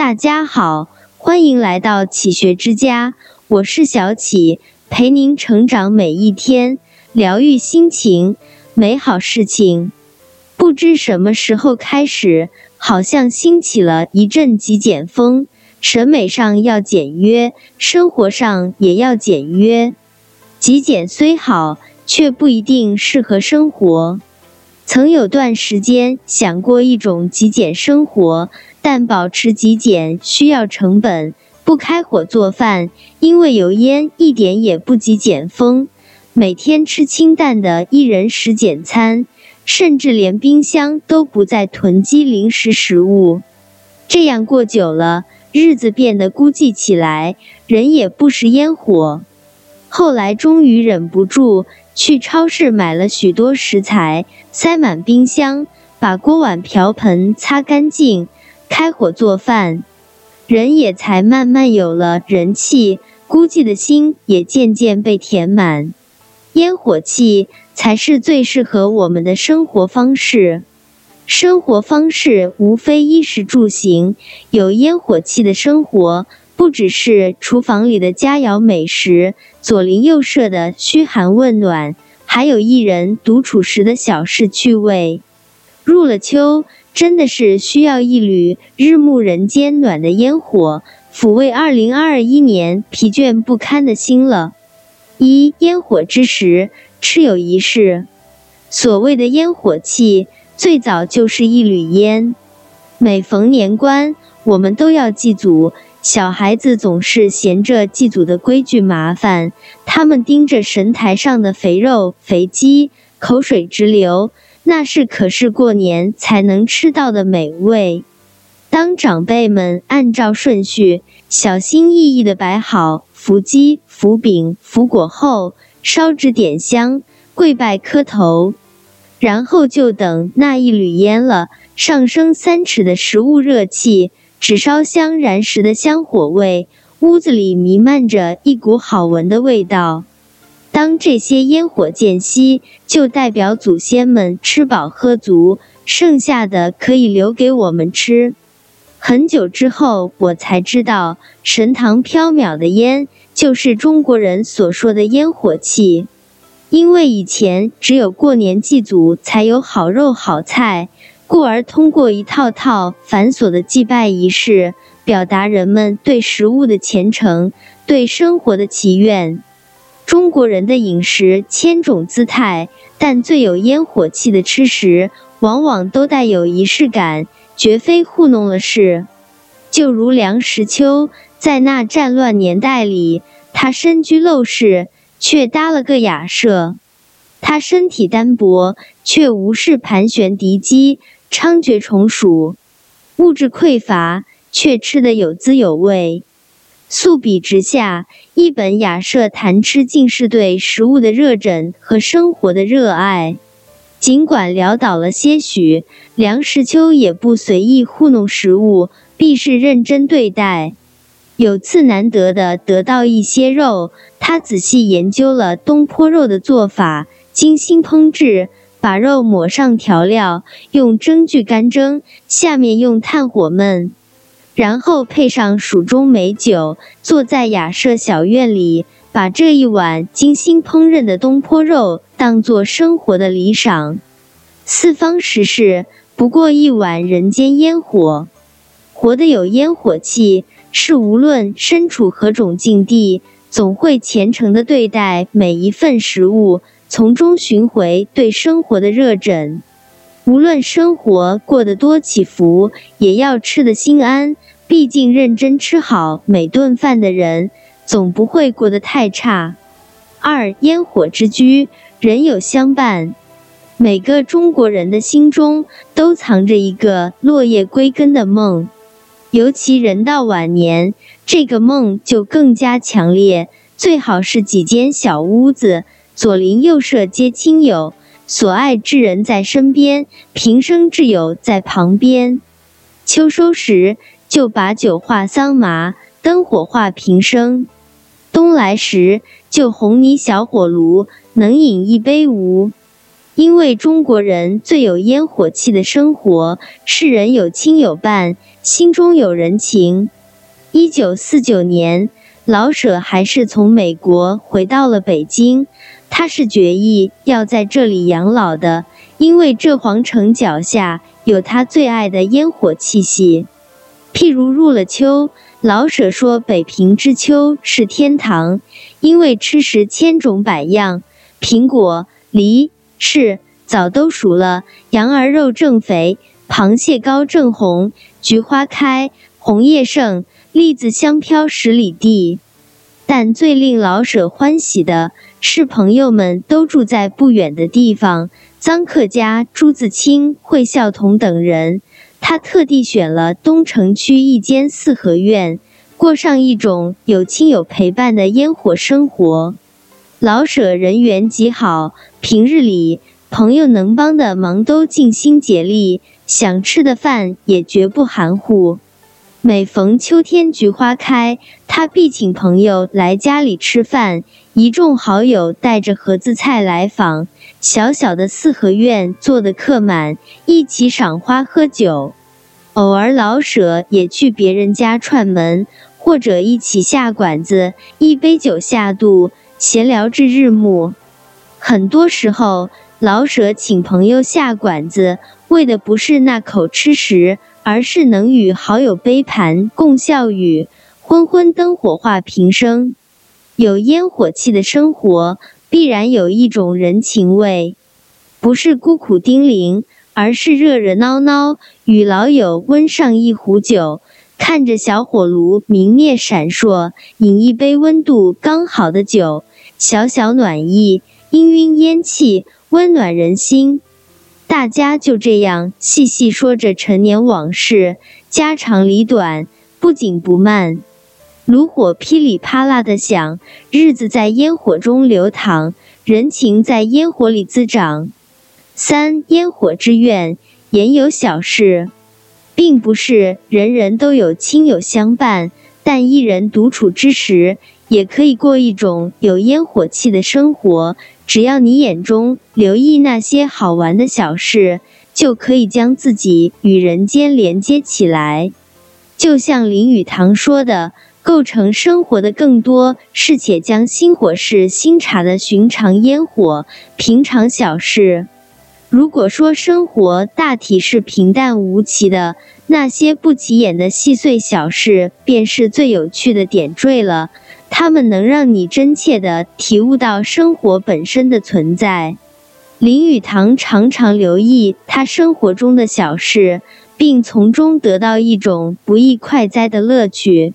大家好，欢迎来到启学之家，我是小启，陪您成长每一天，疗愈心情，美好事情。不知什么时候开始，好像兴起了一阵极简风，审美上要简约，生活上也要简约。极简虽好，却不一定适合生活。曾有段时间想过一种极简生活，但保持极简需要成本，不开火做饭，因为油烟一点也不极简风。每天吃清淡的一人食简餐，甚至连冰箱都不再囤积零食食物。这样过久了，日子变得孤寂起来，人也不食烟火。后来终于忍不住。去超市买了许多食材，塞满冰箱，把锅碗瓢盆擦干净，开火做饭，人也才慢慢有了人气，孤寂的心也渐渐被填满。烟火气才是最适合我们的生活方式。生活方式无非衣食住行，有烟火气的生活。不只是厨房里的佳肴美食，左邻右舍的嘘寒问暖，还有一人独处时的小事趣味。入了秋，真的是需要一缕日暮人间暖的烟火，抚慰二零二一年疲倦不堪的心了。一烟火之时，吃有一世。所谓的烟火气，最早就是一缕烟。每逢年关，我们都要祭祖。小孩子总是嫌着祭祖的规矩麻烦，他们盯着神台上的肥肉、肥鸡，口水直流。那是可是过年才能吃到的美味。当长辈们按照顺序，小心翼翼地摆好福鸡、福饼、福果后，烧纸点香，跪拜磕头，然后就等那一缕烟了，上升三尺的食物热气。纸烧香燃时的香火味，屋子里弥漫着一股好闻的味道。当这些烟火渐熄，就代表祖先们吃饱喝足，剩下的可以留给我们吃。很久之后，我才知道，神堂飘渺的烟，就是中国人所说的烟火气。因为以前只有过年祭祖才有好肉好菜。故而，通过一套套繁琐的祭拜仪式，表达人们对食物的虔诚，对生活的祈愿。中国人的饮食千种姿态，但最有烟火气的吃食，往往都带有仪式感，绝非糊弄了事。就如梁实秋，在那战乱年代里，他身居陋室，却搭了个雅舍；他身体单薄，却无视盘旋敌机。猖獗虫鼠，物质匮乏却吃得有滋有味。素比之下，一本雅舍谈吃，竟是对食物的热忱和生活的热爱。尽管潦倒了些许，梁实秋也不随意糊弄食物，必是认真对待。有次难得的得到一些肉，他仔细研究了东坡肉的做法，精心烹制。把肉抹上调料，用蒸具干蒸，下面用炭火焖，然后配上蜀中美酒，坐在雅舍小院里，把这一碗精心烹饪的东坡肉当作生活的礼赏。四方食事，不过一碗人间烟火，活得有烟火气，是无论身处何种境地，总会虔诚地对待每一份食物。从中寻回对生活的热忱，无论生活过得多起伏，也要吃得心安。毕竟认真吃好每顿饭的人，总不会过得太差。二烟火之居，人有相伴。每个中国人的心中都藏着一个落叶归根的梦，尤其人到晚年，这个梦就更加强烈。最好是几间小屋子。左邻右舍皆亲友，所爱之人在身边，平生挚友在旁边。秋收时，就把酒话桑麻，灯火话平生；冬来时，就红泥小火炉，能饮一杯无？因为中国人最有烟火气的生活，是人有亲有伴，心中有人情。一九四九年，老舍还是从美国回到了北京，他是决意要在这里养老的，因为这皇城脚下有他最爱的烟火气息。譬如入了秋，老舍说北平之秋是天堂，因为吃食千种百样，苹果、梨。柿枣都熟了，羊儿肉正肥，螃蟹膏正红，菊花开，红叶盛，栗子香飘十里地。但最令老舍欢喜的是，朋友们都住在不远的地方，臧克家、朱自清、惠孝同等人，他特地选了东城区一间四合院，过上一种有亲友陪伴的烟火生活。老舍人缘极好，平日里朋友能帮的忙都尽心竭力，想吃的饭也绝不含糊。每逢秋天菊花开，他必请朋友来家里吃饭，一众好友带着盒子菜来访，小小的四合院坐得客满，一起赏花喝酒。偶尔老舍也去别人家串门，或者一起下馆子，一杯酒下肚。闲聊至日暮，很多时候，老舍请朋友下馆子，为的不是那口吃食，而是能与好友杯盘共笑语，昏昏灯火话平生。有烟火气的生活，必然有一种人情味，不是孤苦丁零，而是热热闹闹，与老友温上一壶酒。看着小火炉明灭闪烁，饮一杯温度刚好的酒，小小暖意，氤氲烟气，温暖人心。大家就这样细细说着陈年往事，家长里短，不紧不慢。炉火噼里啪啦的响，日子在烟火中流淌，人情在烟火里滋长。三烟火之愿，言有小事。并不是人人都有亲友相伴，但一人独处之时，也可以过一种有烟火气的生活。只要你眼中留意那些好玩的小事，就可以将自己与人间连接起来。就像林语堂说的：“构成生活的更多是且将心火是新茶的寻常烟火，平常小事。”如果说生活大体是平淡无奇的，那些不起眼的细碎小事便是最有趣的点缀了。它们能让你真切地体悟到生活本身的存在。林语堂常常留意他生活中的小事，并从中得到一种不易快哉的乐趣。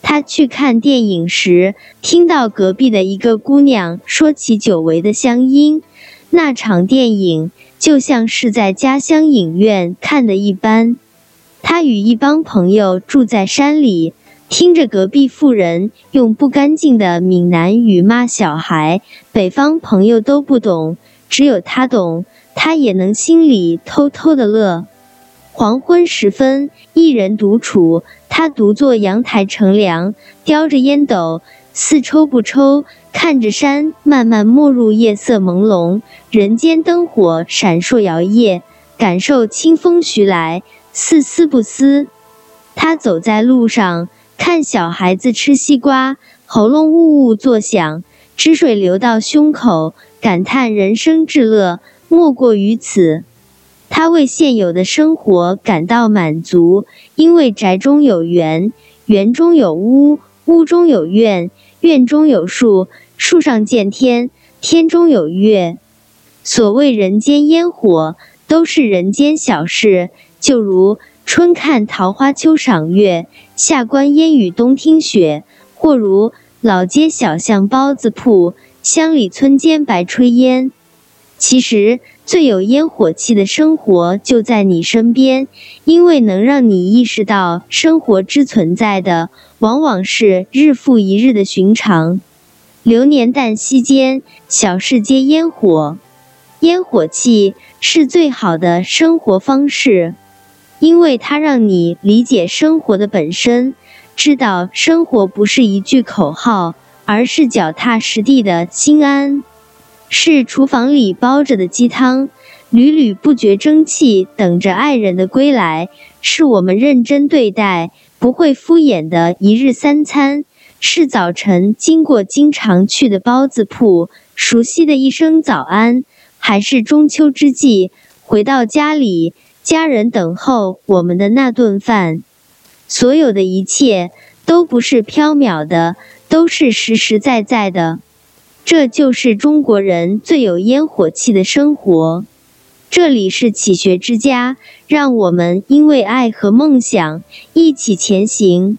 他去看电影时，听到隔壁的一个姑娘说起久违的乡音，那场电影。就像是在家乡影院看的一般，他与一帮朋友住在山里，听着隔壁妇人用不干净的闽南语骂小孩，北方朋友都不懂，只有他懂，他也能心里偷偷的乐。黄昏时分，一人独处，他独坐阳台乘凉，叼着烟斗。似抽不抽，看着山慢慢没入夜色朦胧，人间灯火闪烁摇曳，感受清风徐来，似思不思。他走在路上，看小孩子吃西瓜，喉咙呜呜作响，汁水流到胸口，感叹人生至乐莫过于此。他为现有的生活感到满足，因为宅中有园，园中有屋，屋中有院。院中有树，树上见天，天中有月。所谓人间烟火，都是人间小事。就如春看桃花，秋赏月，夏观烟雨，冬听雪；或如老街小巷包子铺，乡里村间白炊烟。其实，最有烟火气的生活就在你身边，因为能让你意识到生活之存在的，往往是日复一日的寻常。流年旦夕间，小事皆烟火。烟火气是最好的生活方式，因为它让你理解生活的本身，知道生活不是一句口号，而是脚踏实地的心安。是厨房里煲着的鸡汤，缕缕不绝蒸汽等着爱人的归来；是我们认真对待、不会敷衍的一日三餐；是早晨经过经常去的包子铺，熟悉的一声早安；还是中秋之际回到家里，家人等候我们的那顿饭。所有的一切都不是缥缈的，都是实实在在的。这就是中国人最有烟火气的生活。这里是启学之家，让我们因为爱和梦想一起前行。